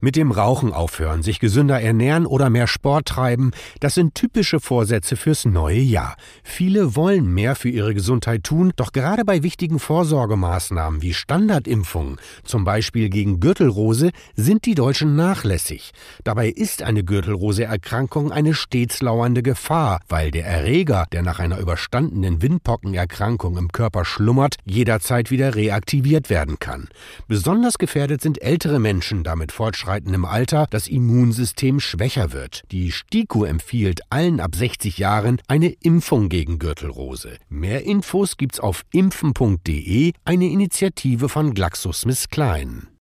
Mit dem Rauchen aufhören, sich gesünder ernähren oder mehr Sport treiben, das sind typische Vorsätze fürs neue Jahr. Viele wollen mehr für ihre Gesundheit tun, doch gerade bei wichtigen Vorsorgemaßnahmen wie Standardimpfungen, zum Beispiel gegen Gürtelrose, sind die Deutschen nachlässig. Dabei ist eine Gürtelrose-Erkrankung eine stets lauernde Gefahr, weil der Erreger, der nach einer überstandenen Windpockenerkrankung im Körper schlummert, jederzeit wieder reaktiviert werden kann. Besonders gefährdet sind ältere Menschen, damit fortschreitend fortschreitendem Alter das Immunsystem schwächer wird. Die STIKO empfiehlt allen ab 60 Jahren eine Impfung gegen Gürtelrose. Mehr Infos gibt's auf impfen.de, eine Initiative von GlaxoSmithKline.